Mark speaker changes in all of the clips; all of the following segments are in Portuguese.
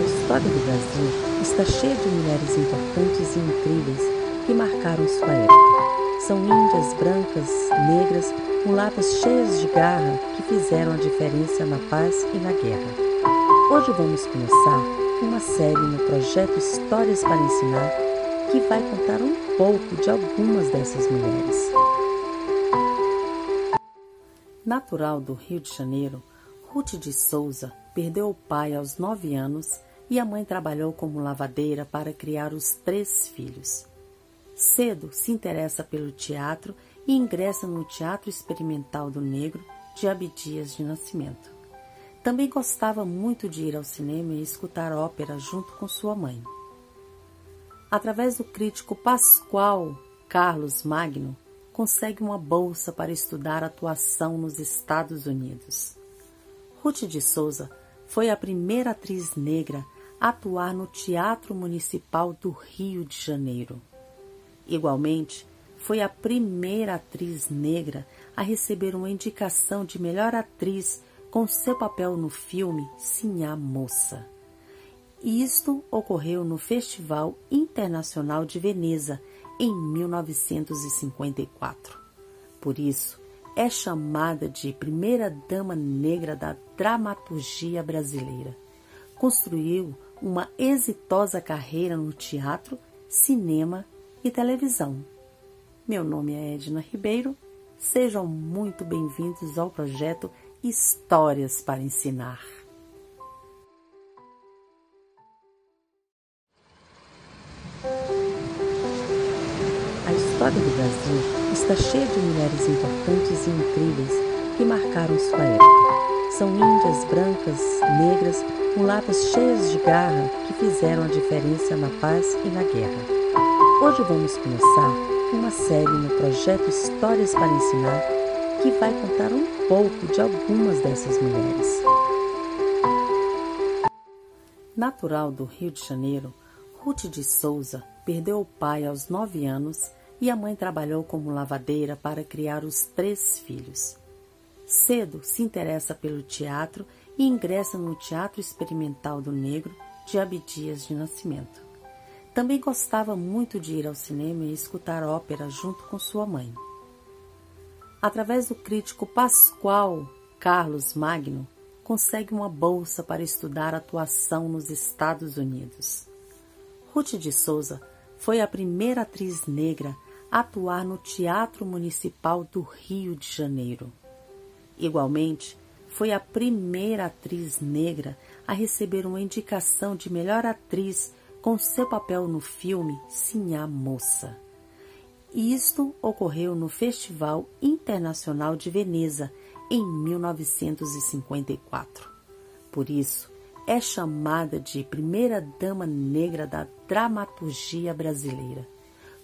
Speaker 1: A história do Brasil está cheia de mulheres importantes e incríveis que marcaram sua época. São índias, brancas, negras, mulatas cheias de garra que fizeram a diferença na paz e na guerra. Hoje vamos começar uma série no projeto Histórias para Ensinar que vai contar um pouco de algumas dessas mulheres. Natural do Rio de Janeiro, Ruth de Souza perdeu o pai aos nove anos e a mãe trabalhou como lavadeira para criar os três filhos. Cedo se interessa pelo teatro e ingressa no Teatro Experimental do Negro de Abdias de Nascimento. Também gostava muito de ir ao cinema e escutar ópera junto com sua mãe. Através do crítico Pascoal Carlos Magno, consegue uma bolsa para estudar atuação nos Estados Unidos. Ruth de Souza foi a primeira atriz negra atuar no Teatro Municipal do Rio de Janeiro. Igualmente, foi a primeira atriz negra a receber uma indicação de melhor atriz com seu papel no filme Sinhá Moça. Isto ocorreu no Festival Internacional de Veneza em 1954. Por isso, é chamada de primeira dama negra da dramaturgia brasileira. Construiu uma exitosa carreira no teatro, cinema e televisão. Meu nome é Edna Ribeiro. Sejam muito bem-vindos ao projeto Histórias para Ensinar. A história do Brasil está cheia de mulheres importantes e incríveis que marcaram sua época. São índias, brancas, negras, mulatas cheias de garra que fizeram a diferença na paz e na guerra. Hoje vamos começar uma série no projeto Histórias para Ensinar que vai contar um pouco de algumas dessas mulheres. Natural do Rio de Janeiro, Ruth de Souza perdeu o pai aos nove anos e a mãe trabalhou como lavadeira para criar os três filhos. Cedo se interessa pelo teatro e ingressa no Teatro Experimental do Negro de Abdias de Nascimento. Também gostava muito de ir ao cinema e escutar ópera junto com sua mãe. Através do crítico Pascoal Carlos Magno, consegue uma bolsa para estudar atuação nos Estados Unidos. Ruth de Souza foi a primeira atriz negra atuar no Teatro Municipal do Rio de Janeiro. Igualmente, foi a primeira atriz negra a receber uma indicação de melhor atriz com seu papel no filme Sinhá Moça. Isto ocorreu no Festival Internacional de Veneza em 1954. Por isso, é chamada de primeira dama negra da dramaturgia brasileira.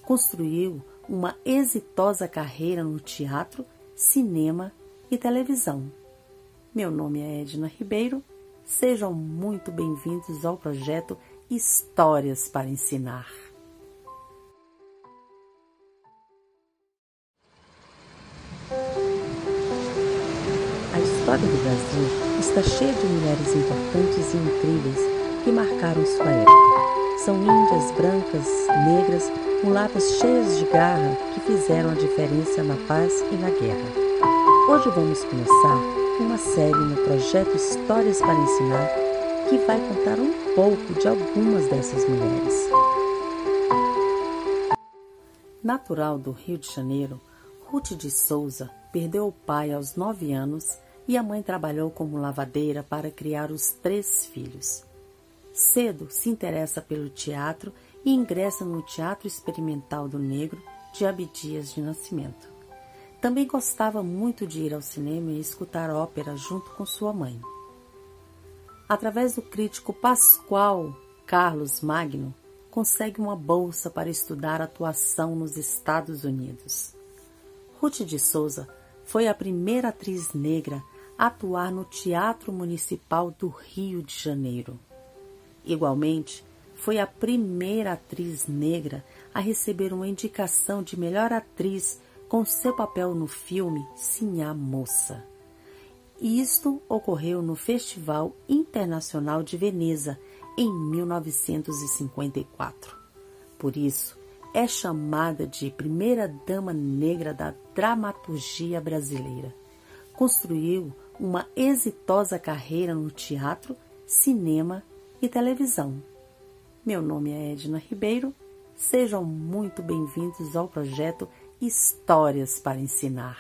Speaker 1: Construiu uma exitosa carreira no teatro, cinema e televisão. Meu nome é Edna Ribeiro. Sejam muito bem-vindos ao projeto Histórias para Ensinar. A história do Brasil está cheia de mulheres importantes e incríveis que marcaram sua época. São índias, brancas, negras, mulatas cheias de garra que fizeram a diferença na paz e na guerra. Hoje vamos começar uma série no projeto Histórias para Ensinar que vai contar um pouco de algumas dessas mulheres. Natural do Rio de Janeiro, Ruth de Souza perdeu o pai aos nove anos e a mãe trabalhou como lavadeira para criar os três filhos. Cedo se interessa pelo teatro e ingressa no Teatro Experimental do Negro de Abdias de Nascimento. Também gostava muito de ir ao cinema e escutar ópera junto com sua mãe. Através do crítico Pascoal Carlos Magno, consegue uma bolsa para estudar atuação nos Estados Unidos. Ruth de Souza foi a primeira atriz negra a atuar no Teatro Municipal do Rio de Janeiro. Igualmente, foi a primeira atriz negra a receber uma indicação de melhor atriz com seu papel no filme Sinhá Moça. Isto ocorreu no Festival Internacional de Veneza em 1954. Por isso, é chamada de primeira dama negra da dramaturgia brasileira. Construiu uma exitosa carreira no teatro, cinema e televisão. Meu nome é Edna Ribeiro. Sejam muito bem-vindos ao projeto Histórias para Ensinar.